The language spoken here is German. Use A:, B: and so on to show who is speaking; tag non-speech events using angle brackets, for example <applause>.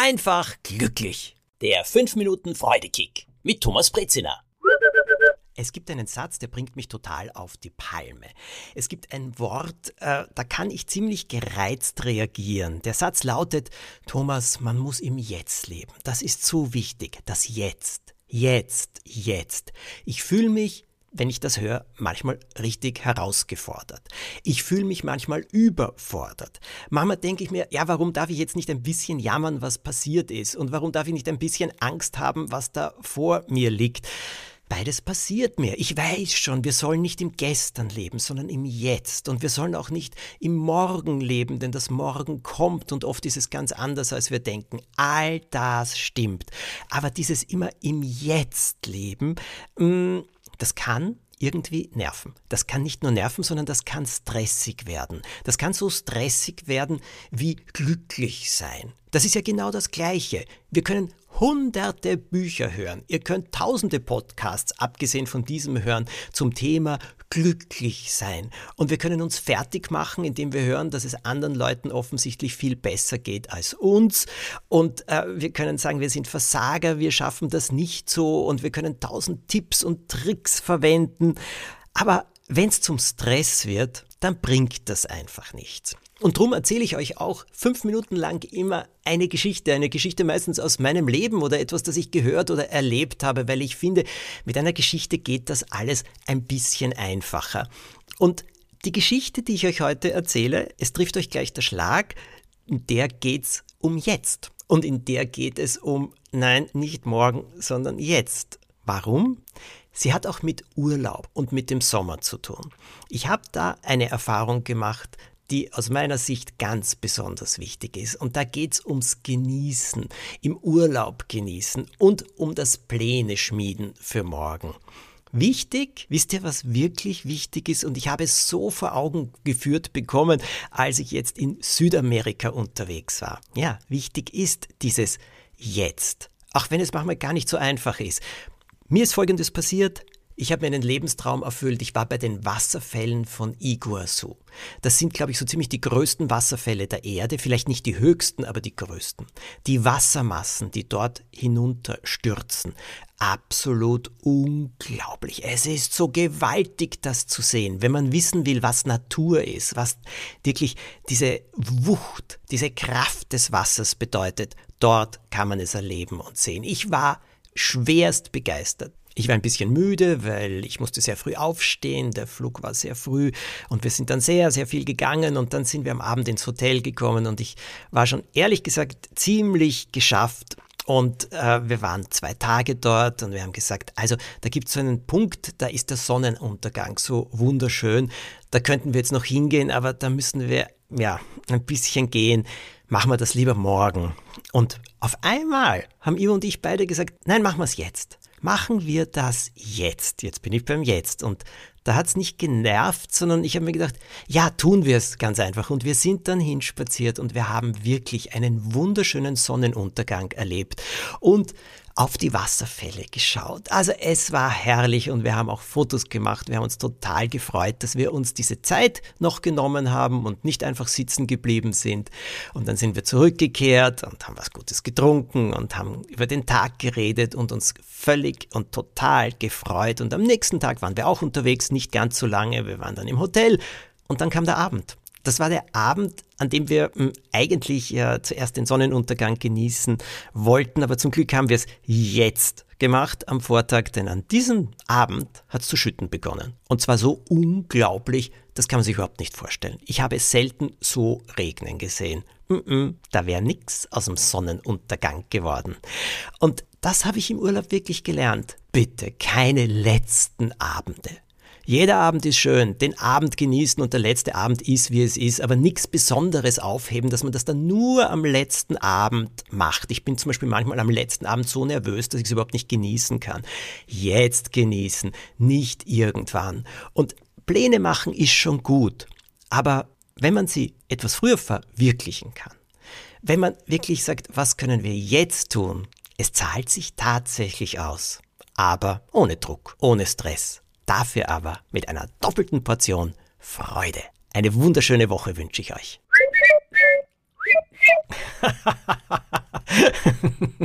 A: einfach glücklich. Der 5 Minuten Freudekick mit Thomas Brezina. Es gibt einen Satz, der bringt mich total auf die Palme. Es gibt ein Wort, äh, da kann ich ziemlich gereizt reagieren. Der Satz lautet, Thomas, man muss im Jetzt leben. Das ist so wichtig. Das Jetzt. Jetzt. Jetzt. Ich fühle mich wenn ich das höre, manchmal richtig herausgefordert. Ich fühle mich manchmal überfordert. Manchmal denke ich mir, ja, warum darf ich jetzt nicht ein bisschen jammern, was passiert ist? Und warum darf ich nicht ein bisschen Angst haben, was da vor mir liegt? Beides passiert mir. Ich weiß schon, wir sollen nicht im Gestern leben, sondern im Jetzt. Und wir sollen auch nicht im Morgen leben, denn das Morgen kommt und oft ist es ganz anders, als wir denken. All das stimmt. Aber dieses immer im Jetzt leben, mh, mm, das kann irgendwie nerven. Das kann nicht nur nerven, sondern das kann stressig werden. Das kann so stressig werden wie glücklich sein. Das ist ja genau das Gleiche. Wir können hunderte Bücher hören. Ihr könnt tausende Podcasts, abgesehen von diesem hören, zum Thema glücklich sein. Und wir können uns fertig machen, indem wir hören, dass es anderen Leuten offensichtlich viel besser geht als uns. Und äh, wir können sagen, wir sind Versager, wir schaffen das nicht so und wir können tausend Tipps und Tricks verwenden. Aber wenn es zum Stress wird, dann bringt das einfach nichts. Und darum erzähle ich euch auch fünf Minuten lang immer eine Geschichte, eine Geschichte meistens aus meinem Leben oder etwas, das ich gehört oder erlebt habe, weil ich finde, mit einer Geschichte geht das alles ein bisschen einfacher. Und die Geschichte, die ich euch heute erzähle, es trifft euch gleich der Schlag, in der geht's um jetzt. Und in der geht es um, nein, nicht morgen, sondern jetzt. Warum? Sie hat auch mit Urlaub und mit dem Sommer zu tun. Ich habe da eine Erfahrung gemacht, die aus meiner Sicht ganz besonders wichtig ist. Und da geht es ums Genießen, im Urlaub genießen und um das Pläne schmieden für morgen. Wichtig, wisst ihr, was wirklich wichtig ist? Und ich habe es so vor Augen geführt bekommen, als ich jetzt in Südamerika unterwegs war. Ja, wichtig ist dieses Jetzt. Auch wenn es manchmal gar nicht so einfach ist. Mir ist Folgendes passiert. Ich habe mir einen Lebenstraum erfüllt. Ich war bei den Wasserfällen von Iguazu. Das sind, glaube ich, so ziemlich die größten Wasserfälle der Erde. Vielleicht nicht die höchsten, aber die größten. Die Wassermassen, die dort hinunterstürzen. Absolut unglaublich. Es ist so gewaltig, das zu sehen. Wenn man wissen will, was Natur ist, was wirklich diese Wucht, diese Kraft des Wassers bedeutet, dort kann man es erleben und sehen. Ich war schwerst begeistert. Ich war ein bisschen müde, weil ich musste sehr früh aufstehen, der Flug war sehr früh und wir sind dann sehr, sehr viel gegangen und dann sind wir am Abend ins Hotel gekommen und ich war schon ehrlich gesagt ziemlich geschafft und äh, wir waren zwei Tage dort und wir haben gesagt, also da gibt es so einen Punkt, da ist der Sonnenuntergang so wunderschön, da könnten wir jetzt noch hingehen, aber da müssen wir ja ein bisschen gehen, machen wir das lieber morgen. Und auf einmal haben Ivo und ich beide gesagt, nein, machen wir es jetzt machen wir das jetzt. Jetzt bin ich beim Jetzt. Und da hat es nicht genervt, sondern ich habe mir gedacht, ja, tun wir es ganz einfach. Und wir sind dann hinspaziert und wir haben wirklich einen wunderschönen Sonnenuntergang erlebt. Und auf die Wasserfälle geschaut. Also es war herrlich und wir haben auch Fotos gemacht. Wir haben uns total gefreut, dass wir uns diese Zeit noch genommen haben und nicht einfach sitzen geblieben sind. Und dann sind wir zurückgekehrt und haben was Gutes getrunken und haben über den Tag geredet und uns völlig und total gefreut. Und am nächsten Tag waren wir auch unterwegs, nicht ganz so lange. Wir waren dann im Hotel und dann kam der Abend. Das war der Abend, an dem wir hm, eigentlich ja zuerst den Sonnenuntergang genießen wollten, aber zum Glück haben wir es jetzt gemacht am Vortag, denn an diesem Abend hat es zu schütten begonnen. Und zwar so unglaublich, das kann man sich überhaupt nicht vorstellen. Ich habe es selten so regnen gesehen. Da wäre nichts aus dem Sonnenuntergang geworden. Und das habe ich im Urlaub wirklich gelernt. Bitte keine letzten Abende. Jeder Abend ist schön, den Abend genießen und der letzte Abend ist, wie es ist, aber nichts Besonderes aufheben, dass man das dann nur am letzten Abend macht. Ich bin zum Beispiel manchmal am letzten Abend so nervös, dass ich es überhaupt nicht genießen kann. Jetzt genießen, nicht irgendwann. Und Pläne machen ist schon gut, aber wenn man sie etwas früher verwirklichen kann, wenn man wirklich sagt, was können wir jetzt tun, es zahlt sich tatsächlich aus, aber ohne Druck, ohne Stress. Dafür aber mit einer doppelten Portion Freude. Eine wunderschöne Woche wünsche ich euch. <laughs>